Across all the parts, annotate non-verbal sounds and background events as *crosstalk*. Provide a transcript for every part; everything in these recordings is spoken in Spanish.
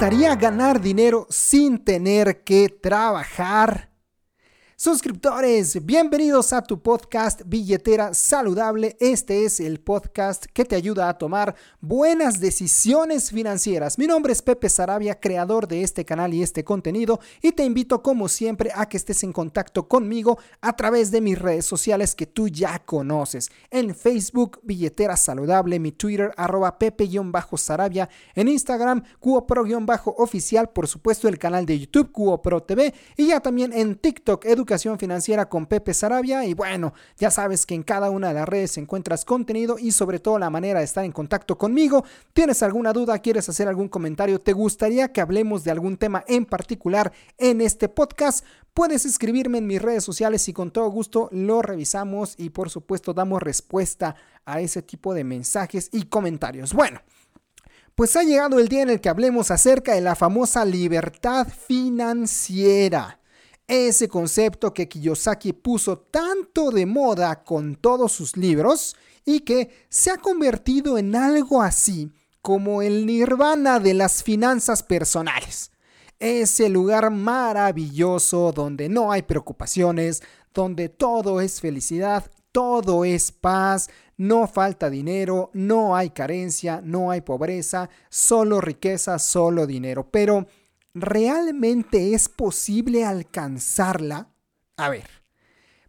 Gustaría ganar dinero sin tener que trabajar? Suscriptores, bienvenidos a tu podcast Billetera Saludable. Este es el podcast que te ayuda a tomar buenas decisiones financieras. Mi nombre es Pepe Sarabia, creador de este canal y este contenido, y te invito como siempre a que estés en contacto conmigo a través de mis redes sociales que tú ya conoces. En Facebook, Billetera Saludable, mi Twitter, arroba Pepe-Sarabia, en Instagram, CuoPro-oficial, por supuesto el canal de YouTube, CuoPro TV, y ya también en TikTok, Educación Financiera con Pepe Sarabia. Y bueno, ya sabes que en cada una de las redes encuentras contenido y sobre todo la manera de estar en contacto conmigo. ¿Tienes alguna duda? ¿Quieres hacer algún comentario? ¿Te gustaría que hablemos de algún tema en particular en este podcast? Puedes escribirme en mis redes sociales y con todo gusto lo revisamos y por supuesto damos respuesta a ese tipo de mensajes y comentarios. Bueno. Pues ha llegado el día en el que hablemos acerca de la famosa libertad financiera ese concepto que Kiyosaki puso tanto de moda con todos sus libros y que se ha convertido en algo así como el nirvana de las finanzas personales. Ese lugar maravilloso donde no hay preocupaciones, donde todo es felicidad, todo es paz, no falta dinero, no hay carencia, no hay pobreza, solo riqueza, solo dinero. Pero ¿realmente es posible alcanzarla? A ver,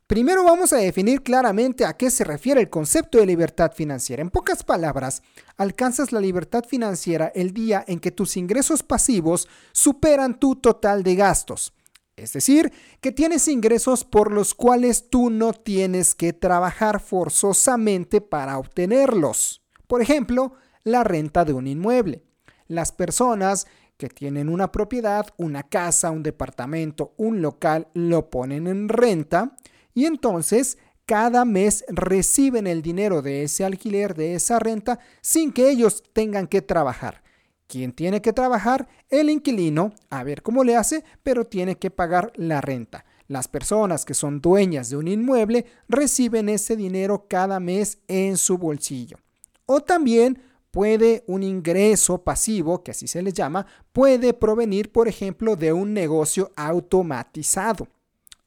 primero vamos a definir claramente a qué se refiere el concepto de libertad financiera. En pocas palabras, alcanzas la libertad financiera el día en que tus ingresos pasivos superan tu total de gastos. Es decir, que tienes ingresos por los cuales tú no tienes que trabajar forzosamente para obtenerlos. Por ejemplo, la renta de un inmueble. Las personas que tienen una propiedad, una casa, un departamento, un local, lo ponen en renta y entonces cada mes reciben el dinero de ese alquiler, de esa renta, sin que ellos tengan que trabajar. ¿Quién tiene que trabajar? El inquilino, a ver cómo le hace, pero tiene que pagar la renta. Las personas que son dueñas de un inmueble reciben ese dinero cada mes en su bolsillo. O también puede un ingreso pasivo, que así se les llama, puede provenir, por ejemplo, de un negocio automatizado.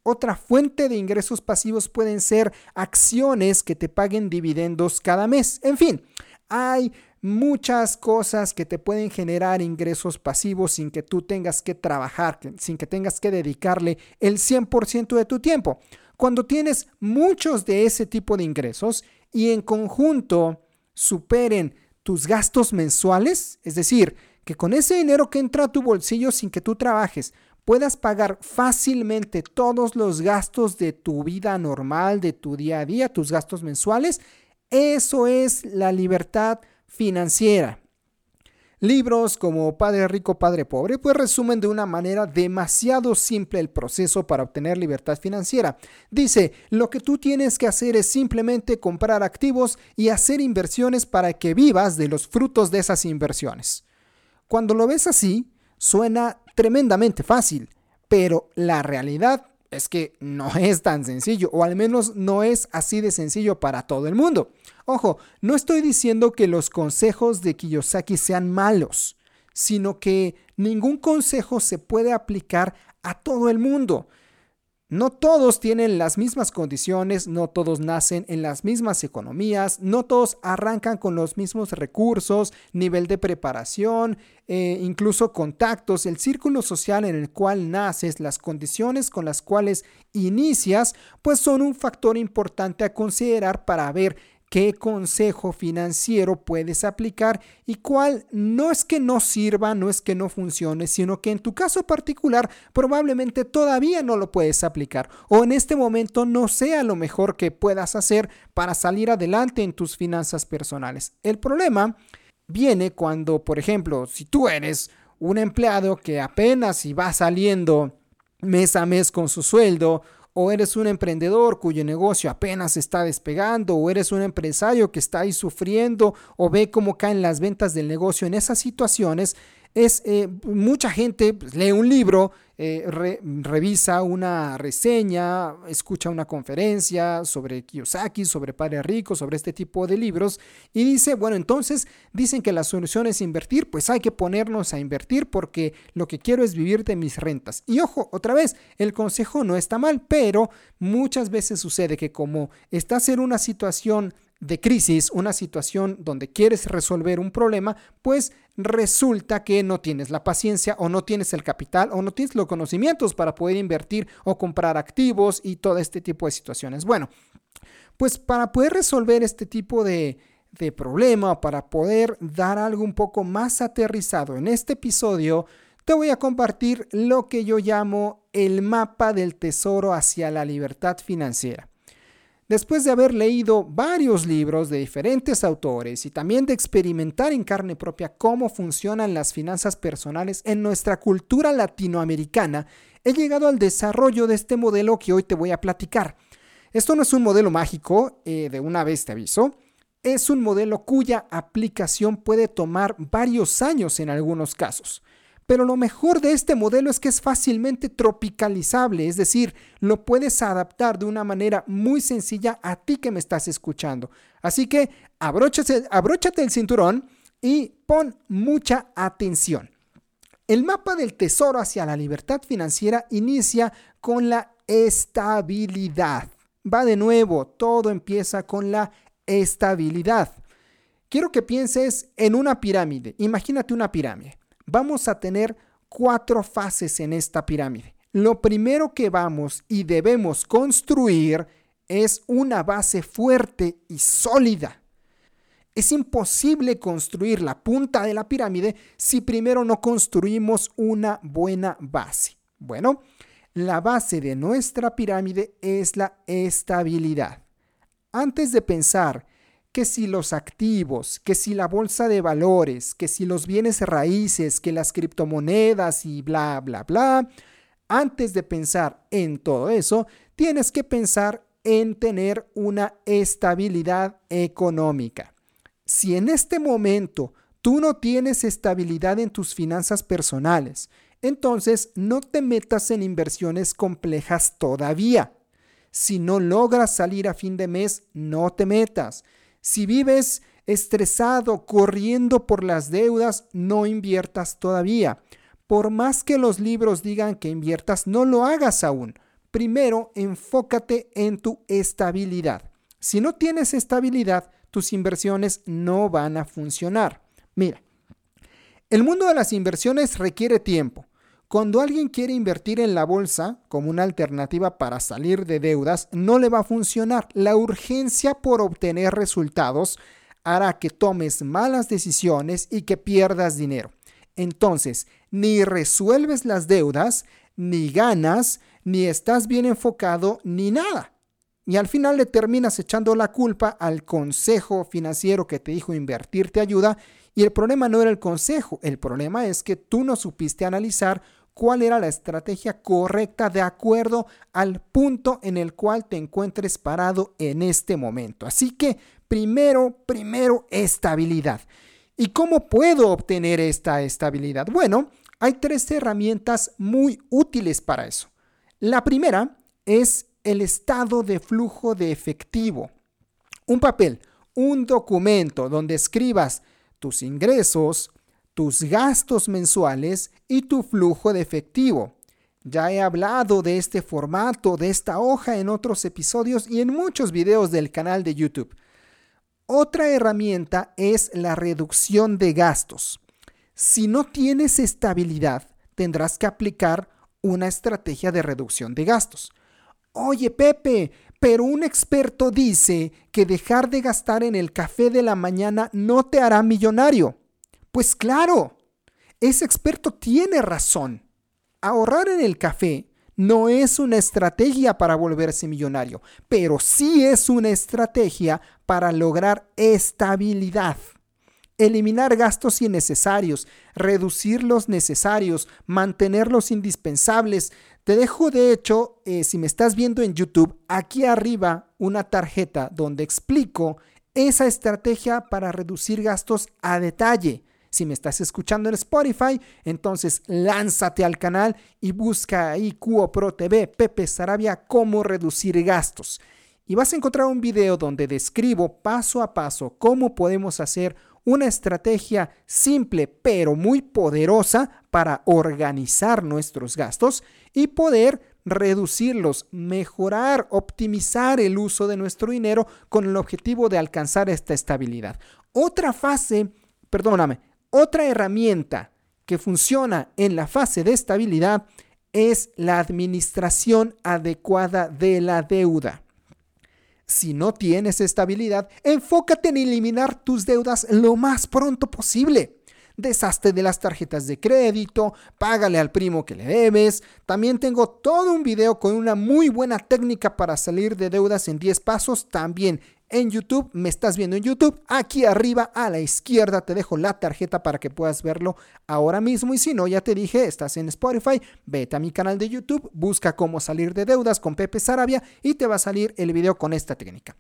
Otra fuente de ingresos pasivos pueden ser acciones que te paguen dividendos cada mes. En fin, hay muchas cosas que te pueden generar ingresos pasivos sin que tú tengas que trabajar, sin que tengas que dedicarle el 100% de tu tiempo. Cuando tienes muchos de ese tipo de ingresos y en conjunto superen tus gastos mensuales, es decir, que con ese dinero que entra a tu bolsillo sin que tú trabajes, puedas pagar fácilmente todos los gastos de tu vida normal, de tu día a día, tus gastos mensuales, eso es la libertad financiera. Libros como Padre Rico, Padre Pobre, pues resumen de una manera demasiado simple el proceso para obtener libertad financiera. Dice, lo que tú tienes que hacer es simplemente comprar activos y hacer inversiones para que vivas de los frutos de esas inversiones. Cuando lo ves así, suena tremendamente fácil, pero la realidad es que no *laughs* es tan sencillo, o al menos no es así de sencillo para todo el mundo. Ojo, no estoy diciendo que los consejos de Kiyosaki sean malos, sino que ningún consejo se puede aplicar a todo el mundo. No todos tienen las mismas condiciones, no todos nacen en las mismas economías, no todos arrancan con los mismos recursos, nivel de preparación, eh, incluso contactos, el círculo social en el cual naces, las condiciones con las cuales inicias, pues son un factor importante a considerar para ver qué consejo financiero puedes aplicar y cuál no es que no sirva, no es que no funcione, sino que en tu caso particular probablemente todavía no lo puedes aplicar o en este momento no sea lo mejor que puedas hacer para salir adelante en tus finanzas personales. El problema viene cuando, por ejemplo, si tú eres un empleado que apenas si va saliendo mes a mes con su sueldo, o eres un emprendedor cuyo negocio apenas está despegando, o eres un empresario que está ahí sufriendo, o ve cómo caen las ventas del negocio en esas situaciones, es eh, mucha gente pues, lee un libro, eh, revisa una reseña, escucha una conferencia sobre Kiyosaki, sobre Padre Rico, sobre este tipo de libros y dice, bueno, entonces dicen que la solución es invertir, pues hay que ponernos a invertir porque lo que quiero es vivir de mis rentas. Y ojo, otra vez, el consejo no está mal, pero muchas veces sucede que como estás en una situación de crisis, una situación donde quieres resolver un problema, pues resulta que no tienes la paciencia o no tienes el capital o no tienes los conocimientos para poder invertir o comprar activos y todo este tipo de situaciones. Bueno, pues para poder resolver este tipo de, de problema, para poder dar algo un poco más aterrizado en este episodio, te voy a compartir lo que yo llamo el mapa del tesoro hacia la libertad financiera. Después de haber leído varios libros de diferentes autores y también de experimentar en carne propia cómo funcionan las finanzas personales en nuestra cultura latinoamericana, he llegado al desarrollo de este modelo que hoy te voy a platicar. Esto no es un modelo mágico, eh, de una vez te aviso, es un modelo cuya aplicación puede tomar varios años en algunos casos. Pero lo mejor de este modelo es que es fácilmente tropicalizable, es decir, lo puedes adaptar de una manera muy sencilla a ti que me estás escuchando. Así que abróchate, el cinturón y pon mucha atención. El mapa del tesoro hacia la libertad financiera inicia con la estabilidad. Va de nuevo, todo empieza con la estabilidad. Quiero que pienses en una pirámide. Imagínate una pirámide vamos a tener cuatro fases en esta pirámide. Lo primero que vamos y debemos construir es una base fuerte y sólida. Es imposible construir la punta de la pirámide si primero no construimos una buena base. Bueno, la base de nuestra pirámide es la estabilidad. Antes de pensar que si los activos, que si la bolsa de valores, que si los bienes raíces, que las criptomonedas y bla, bla, bla. Antes de pensar en todo eso, tienes que pensar en tener una estabilidad económica. Si en este momento tú no tienes estabilidad en tus finanzas personales, entonces no te metas en inversiones complejas todavía. Si no logras salir a fin de mes, no te metas. Si vives estresado, corriendo por las deudas, no inviertas todavía. Por más que los libros digan que inviertas, no lo hagas aún. Primero, enfócate en tu estabilidad. Si no tienes estabilidad, tus inversiones no van a funcionar. Mira, el mundo de las inversiones requiere tiempo. Cuando alguien quiere invertir en la bolsa como una alternativa para salir de deudas, no le va a funcionar. La urgencia por obtener resultados hará que tomes malas decisiones y que pierdas dinero. Entonces, ni resuelves las deudas, ni ganas, ni estás bien enfocado, ni nada. Y al final le terminas echando la culpa al consejo financiero que te dijo invertir te ayuda. Y el problema no era el consejo, el problema es que tú no supiste analizar cuál era la estrategia correcta de acuerdo al punto en el cual te encuentres parado en este momento. Así que primero, primero, estabilidad. ¿Y cómo puedo obtener esta estabilidad? Bueno, hay tres herramientas muy útiles para eso. La primera es el estado de flujo de efectivo. Un papel, un documento donde escribas tus ingresos, tus gastos mensuales y tu flujo de efectivo. Ya he hablado de este formato, de esta hoja en otros episodios y en muchos videos del canal de YouTube. Otra herramienta es la reducción de gastos. Si no tienes estabilidad, tendrás que aplicar una estrategia de reducción de gastos. Oye Pepe, pero un experto dice que dejar de gastar en el café de la mañana no te hará millonario. Pues claro, ese experto tiene razón. Ahorrar en el café no es una estrategia para volverse millonario, pero sí es una estrategia para lograr estabilidad. eliminar gastos innecesarios, reducir los necesarios, mantener los indispensables. Te dejo, de hecho, eh, si me estás viendo en YouTube, aquí arriba una tarjeta donde explico esa estrategia para reducir gastos a detalle. Si me estás escuchando en Spotify, entonces lánzate al canal y busca ahí QO Pro TV, Pepe Sarabia, cómo reducir gastos. Y vas a encontrar un video donde describo paso a paso cómo podemos hacer una estrategia simple pero muy poderosa para organizar nuestros gastos y poder reducirlos, mejorar, optimizar el uso de nuestro dinero con el objetivo de alcanzar esta estabilidad. Otra fase, perdóname, otra herramienta que funciona en la fase de estabilidad es la administración adecuada de la deuda. Si no tienes estabilidad, enfócate en eliminar tus deudas lo más pronto posible deshazte de las tarjetas de crédito, págale al primo que le debes. También tengo todo un video con una muy buena técnica para salir de deudas en 10 pasos. También en YouTube, me estás viendo en YouTube, aquí arriba a la izquierda te dejo la tarjeta para que puedas verlo ahora mismo y si no, ya te dije, estás en Spotify, vete a mi canal de YouTube, busca cómo salir de deudas con Pepe Sarabia y te va a salir el video con esta técnica.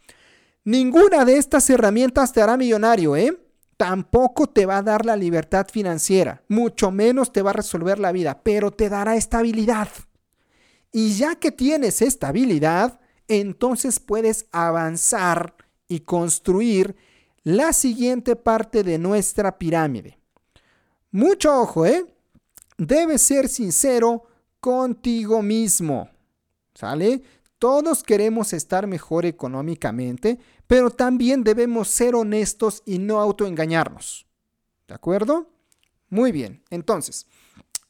Ninguna de estas herramientas te hará millonario, ¿eh? tampoco te va a dar la libertad financiera, mucho menos te va a resolver la vida, pero te dará estabilidad. Y ya que tienes estabilidad, entonces puedes avanzar y construir la siguiente parte de nuestra pirámide. Mucho ojo, ¿eh? Debes ser sincero contigo mismo. ¿Sale? Todos queremos estar mejor económicamente, pero también debemos ser honestos y no autoengañarnos. ¿De acuerdo? Muy bien, entonces,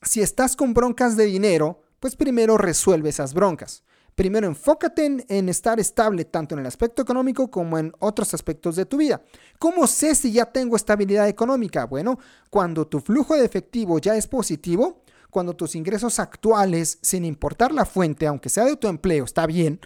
si estás con broncas de dinero, pues primero resuelve esas broncas. Primero enfócate en, estar estable tanto en el aspecto económico como en otros aspectos de tu vida. ¿Cómo sé si ya tengo estabilidad económica? Bueno, cuando tu flujo de efectivo ya es positivo, cuando tus ingresos actuales, sin importar la fuente, aunque sea de tu empleo, está bien,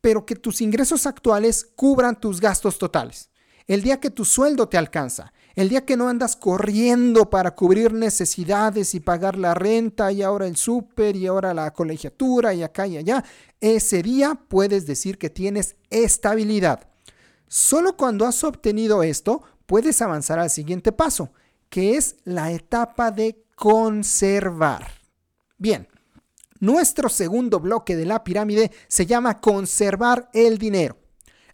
pero que tus ingresos actuales cubran tus gastos totales. El día que tu sueldo te alcanza, el día que no andas corriendo para cubrir necesidades y pagar la renta y ahora el súper y ahora la colegiatura y acá y allá, ese día puedes decir que tienes estabilidad. Solo cuando has obtenido esto puedes avanzar al siguiente paso, que es la etapa de conservar. Bien, nuestro segundo bloque de la pirámide se llama conservar el dinero.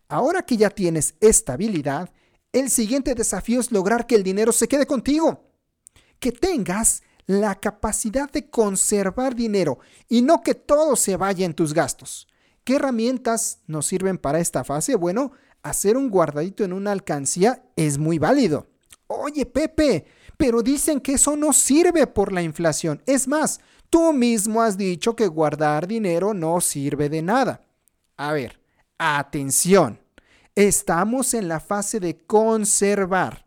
Ahora que ya tienes estabilidad, el siguiente desafío es lograr que el dinero se quede contigo. Que tengas la capacidad de conservar dinero y no que todo se vaya en tus gastos. ¿Qué herramientas nos sirven para esta fase? Bueno, hacer un guardadito en una alcancía es muy válido. Oye, Pepe, pero dicen que eso no sirve por la inflación. Es más, tú mismo has dicho que guardar dinero no sirve de nada. A ver, atención. Estamos en la fase de conservar.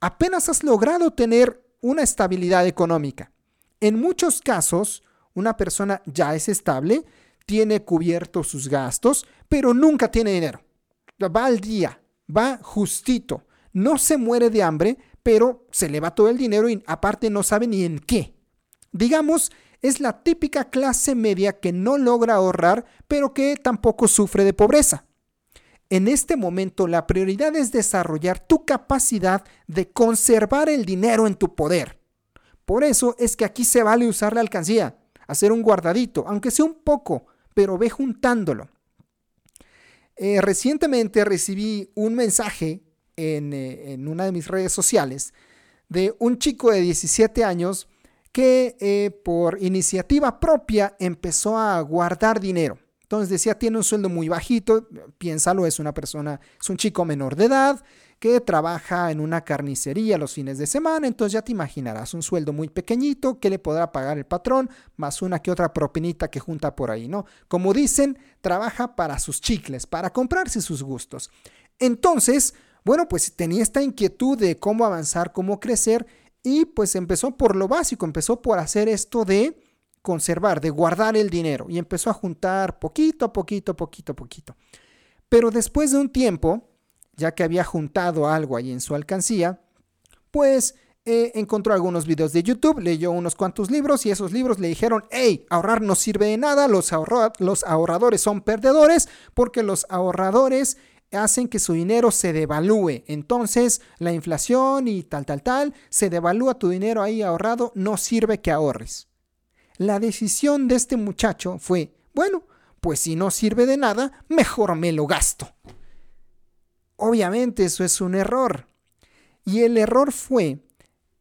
Apenas has logrado tener una estabilidad económica. En muchos casos, una persona ya es estable, tiene cubiertos sus gastos, pero nunca tiene dinero. Va al día, va justito, no se muere de hambre, pero se le va todo el dinero y aparte no sabe ni en qué. Digamos, es la típica clase media que no logra ahorrar, pero que tampoco sufre de pobreza. En este momento la prioridad es desarrollar tu capacidad de conservar el dinero en tu poder. Por eso es que aquí se vale usar la alcancía, hacer un guardadito, aunque sea un poco, pero ve juntándolo. Eh, recientemente recibí un mensaje eh, en, una de mis redes sociales de un chico de 17 años que eh, por iniciativa propia empezó a guardar dinero. Entonces decía, tiene un sueldo muy bajito, piénsalo, es una persona, es un chico menor de edad que trabaja en una carnicería los fines de semana, entonces ya te imaginarás un sueldo muy pequeñito que le podrá pagar el patrón, más una que otra propinita que junta por ahí, ¿no? Como dicen, trabaja para sus chicles, para comprarse sus gustos. Entonces, bueno, pues tenía esta inquietud de cómo avanzar, cómo crecer y pues empezó por lo básico, empezó por hacer esto de conservar, de guardar el dinero y empezó a juntar poquito a poquito, poquito a poquito. Pero después de un tiempo, ya que había juntado algo ahí en su alcancía, pues eh, encontró algunos videos de YouTube, leyó unos cuantos libros y esos libros le dijeron, hey, ahorrar no sirve de nada, los, los ahorradores son perdedores porque los ahorradores hacen que su dinero se devalúe. Entonces, la inflación y tal, tal, tal, se devalúa tu dinero ahí ahorrado, no sirve que ahorres. La decisión de este muchacho fue, bueno, pues si no sirve de nada, mejor me lo gasto. Obviamente eso es un error. Y el error fue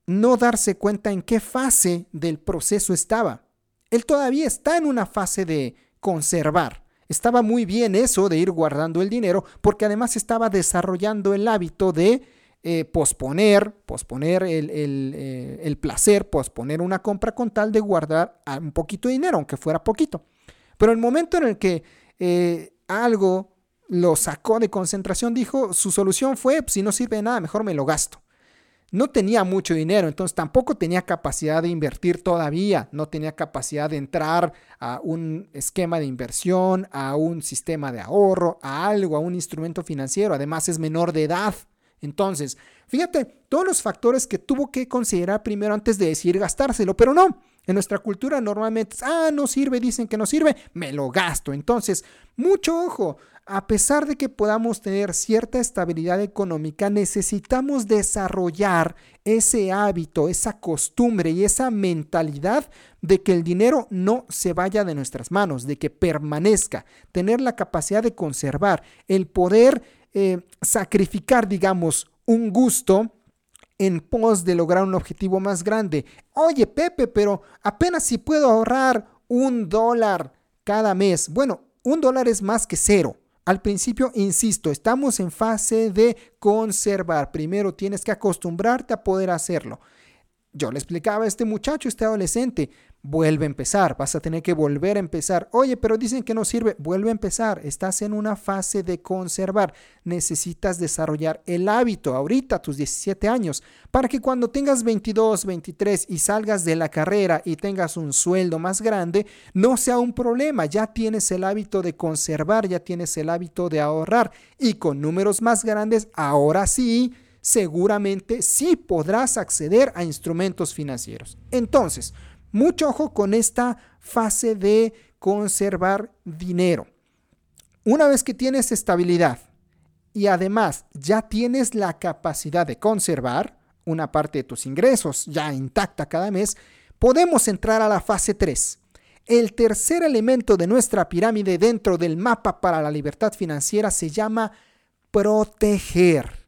no darse cuenta en qué fase del proceso estaba. Él todavía está en una fase de conservar. Estaba muy bien eso de ir guardando el dinero porque además estaba desarrollando el hábito de eh, posponer, posponer el, eh, el, placer, posponer una compra con tal de guardar un poquito de dinero, aunque fuera poquito. Pero el momento en el que eh, algo lo sacó de concentración, dijo, su solución fue, si no sirve de nada, mejor me lo gasto no tenía mucho dinero, entonces tampoco tenía capacidad de invertir todavía, no tenía capacidad de entrar a un esquema de inversión, a un sistema de ahorro, a algo, a un instrumento financiero. Además es menor de edad. Entonces, fíjate, todos los factores que tuvo que considerar primero antes de decidir gastárselo, pero no. En nuestra cultura normalmente es, ah, no sirve, dicen que no sirve, me lo gasto. Entonces, mucho ojo, a pesar de que podamos tener cierta estabilidad económica, necesitamos desarrollar ese hábito, esa costumbre y esa mentalidad de que el dinero no se vaya de nuestras manos, de que permanezca, tener la capacidad de conservar, el poder eh, sacrificar, digamos, un gusto en pos de lograr un objetivo más grande. Oye, Pepe, pero apenas si puedo ahorrar un dólar cada mes. Bueno, un dólar es más que cero. Al principio, insisto, estamos en fase de conservar. Primero tienes que acostumbrarte a poder hacerlo. Yo le explicaba a este muchacho, este adolescente, vuelve a empezar, vas a tener que volver a empezar. Oye, pero dicen que no sirve, vuelve a empezar. Estás en una fase de conservar. Necesitas desarrollar el hábito ahorita, tus 17 años, para que cuando tengas 22, 23 y salgas de la carrera y tengas un sueldo más grande, no sea un problema. Ya tienes el hábito de conservar, ya tienes el hábito de ahorrar y con números más grandes, ahora sí seguramente sí podrás acceder a instrumentos financieros. Entonces, mucho ojo con esta fase de conservar dinero. Una vez que tienes estabilidad y además ya tienes la capacidad de conservar una parte de tus ingresos ya intacta cada mes, podemos entrar a la fase 3. El tercer elemento de nuestra pirámide dentro del mapa para la libertad financiera se llama proteger.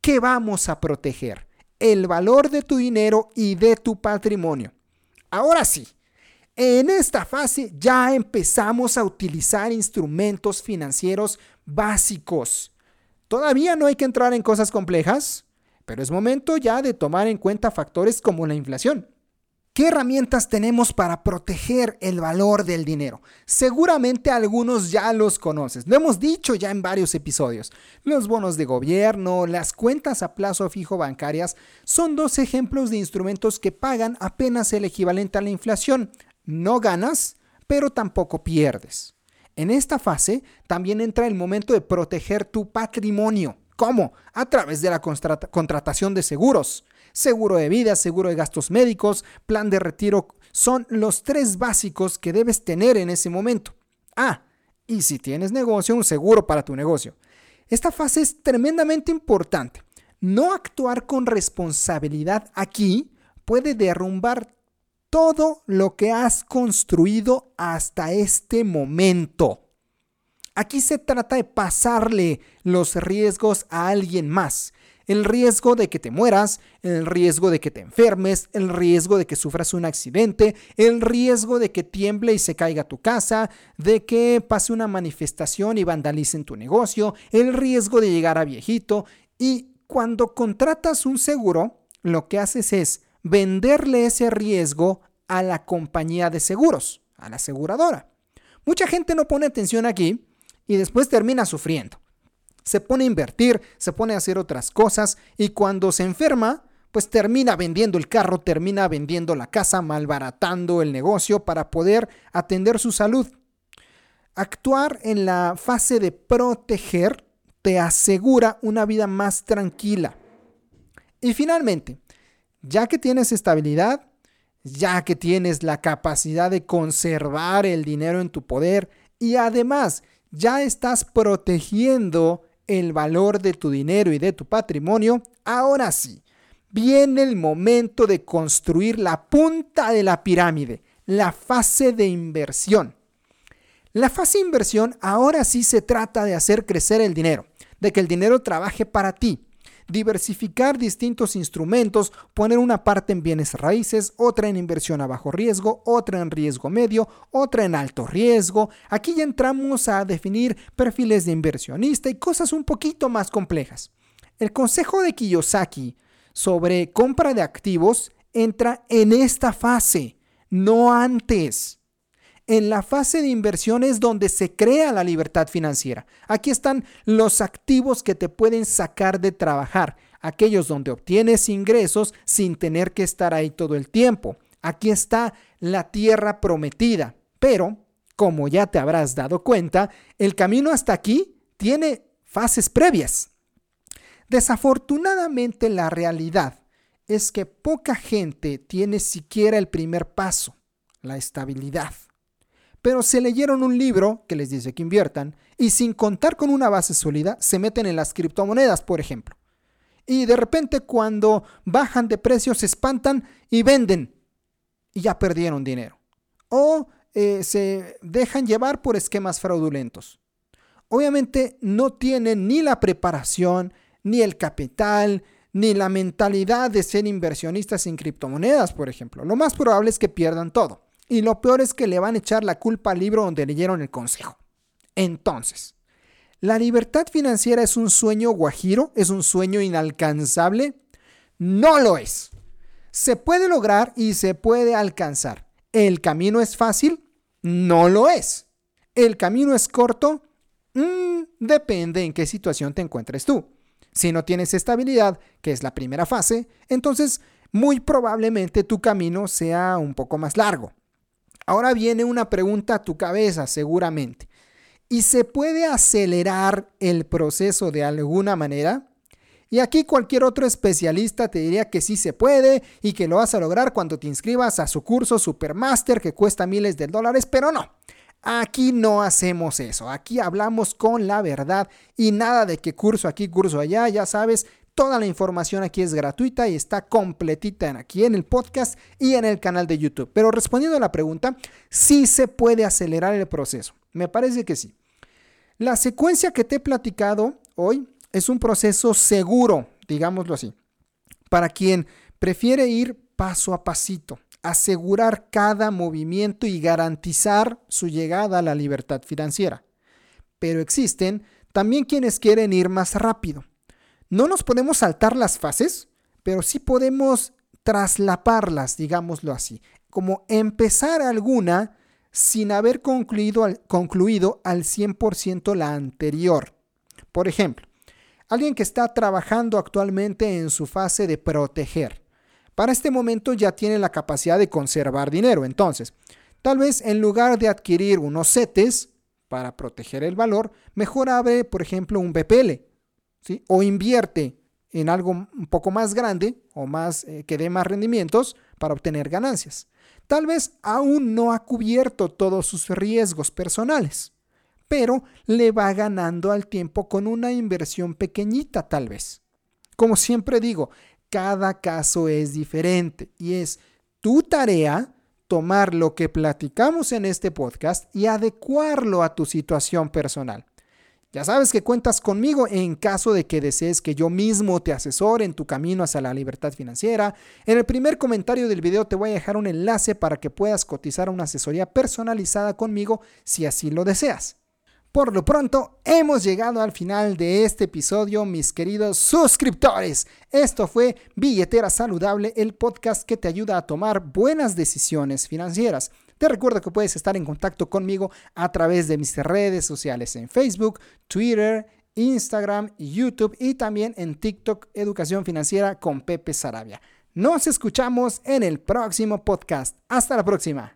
¿Qué vamos a proteger? El valor de tu dinero y de tu patrimonio. Ahora sí, en esta fase ya empezamos a utilizar instrumentos financieros básicos. Todavía no hay que entrar en cosas complejas, pero es momento ya de tomar en cuenta factores como la inflación. ¿Qué herramientas tenemos para proteger el valor del dinero? Seguramente algunos ya los conoces. Lo hemos dicho ya en varios episodios. Los bonos de gobierno, las cuentas a plazo fijo bancarias son dos ejemplos de instrumentos que pagan apenas el equivalente a la inflación. No ganas, pero tampoco pierdes. En esta fase también entra el momento de proteger tu patrimonio. ¿Cómo? A través de la contratación de seguros seguro de vida, seguro de gastos médicos, plan de retiro, son los tres básicos que debes tener en ese momento. Ah, y si tienes negocio, un seguro para tu negocio. Esta fase es tremendamente importante. No actuar con responsabilidad aquí puede derrumbar todo lo que has construido hasta este momento. Aquí se trata de pasarle los riesgos a alguien más el riesgo de que te mueras, el riesgo de que te enfermes, el riesgo de que sufras un accidente, el riesgo de que tiemble y se caiga tu casa, de que pase una manifestación y vandalicen tu negocio, el riesgo de llegar a viejito. Y cuando contratas un seguro, lo que haces es venderle ese riesgo a la compañía de seguros, a la aseguradora. Mucha gente no pone atención aquí y después termina sufriendo se pone a invertir, se pone a hacer otras cosas y cuando se enferma, pues termina vendiendo el carro, termina vendiendo la casa, malbaratando el negocio para poder atender su salud. Actuar en la fase de proteger te asegura una vida más tranquila. Y finalmente, ya que tienes estabilidad, ya que tienes la capacidad de conservar el dinero en tu poder y además ya estás protegiendo el valor de tu dinero y de tu patrimonio, ahora sí, viene el momento de construir la punta de la pirámide, la fase de inversión. La fase de inversión ahora sí se trata de hacer crecer el dinero, de que el dinero trabaje para ti, diversificar distintos instrumentos, poner una parte en bienes raíces, otra en inversión a bajo riesgo, otra en riesgo medio, otra en alto riesgo. Aquí ya entramos a definir perfiles de inversionista y cosas un poquito más complejas. El consejo de Kiyosaki sobre compra de activos entra en esta fase, no antes. En la fase de inversión es donde se crea la libertad financiera. Aquí están los activos que te pueden sacar de trabajar, aquellos donde obtienes ingresos sin tener que estar ahí todo el tiempo. Aquí está la tierra prometida. Pero, como ya te habrás dado cuenta, el camino hasta aquí tiene fases previas. Desafortunadamente la realidad es que poca gente tiene siquiera el primer paso, la estabilidad pero se leyeron un libro que les dice que inviertan y sin contar con una base sólida se meten en las criptomonedas, por ejemplo. Y de repente cuando bajan de precio se espantan y venden y ya perdieron dinero. O eh, se dejan llevar por esquemas fraudulentos. Obviamente no tienen ni la preparación, ni el capital, ni la mentalidad de ser inversionistas en criptomonedas, por ejemplo. Lo más probable es que pierdan todo. Y lo peor es que le van a echar la culpa al libro donde leyeron el consejo. Entonces, ¿la libertad financiera es un sueño guajiro? ¿Es un sueño inalcanzable? No lo es. Se puede lograr y se puede alcanzar. ¿El camino es fácil? No lo es. ¿El camino es corto? Mm, depende en qué situación te encuentres tú. Si no tienes estabilidad, que es la primera fase, entonces muy probablemente tu camino sea un poco más largo. Ahora viene una pregunta a tu cabeza seguramente. ¿Y se puede acelerar el proceso de alguna manera? Y aquí cualquier otro especialista te diría que sí se puede y que lo vas a lograr cuando te inscribas a su curso Supermaster que cuesta miles de dólares, pero no. Aquí no hacemos eso, aquí hablamos con la verdad y nada de que curso aquí, curso allá, ya sabes, Toda la información aquí es gratuita y está completita aquí en el podcast y en el canal de YouTube. Pero respondiendo a la pregunta, sí se puede acelerar el proceso. Me parece que sí. La secuencia que te he platicado hoy es un proceso seguro, digámoslo así, para quien prefiere ir paso a pasito, asegurar cada movimiento y garantizar su llegada a la libertad financiera. Pero existen también quienes quieren ir más rápido no nos podemos saltar las fases, pero sí podemos traslaparlas, digámoslo así, como empezar alguna sin haber concluido al, concluido al 100% la anterior. Por ejemplo, alguien que está trabajando actualmente en su fase de proteger. Para este momento ya tiene la capacidad de conservar dinero, entonces, tal vez en lugar de adquirir unos CETES para proteger el valor, mejor abre, por ejemplo, un BPL o invierte en algo un poco más grande o más eh, que dé más rendimientos para obtener ganancias. Tal vez aún no ha cubierto todos sus riesgos personales, pero le va ganando al tiempo con una inversión pequeñita tal vez. Como siempre digo, cada caso es diferente y es tu tarea tomar lo que platicamos en este podcast y adecuarlo a tu situación personal. Ya sabes que cuentas conmigo en caso de que desees que yo mismo te asesore en tu camino hacia la libertad financiera. En el primer comentario del video te voy a dejar un enlace para que puedas cotizar una asesoría personalizada conmigo si así lo deseas. Por lo pronto, hemos llegado al final de este episodio, mis queridos suscriptores. Esto fue Billetera Saludable, el podcast que te ayuda a tomar buenas decisiones financieras. Te recuerdo que puedes estar en contacto conmigo a través de mis redes sociales en Facebook, Twitter, Instagram, YouTube y también en TikTok Educación Financiera con Pepe Sarabia. Nos escuchamos en el próximo podcast. Hasta la próxima.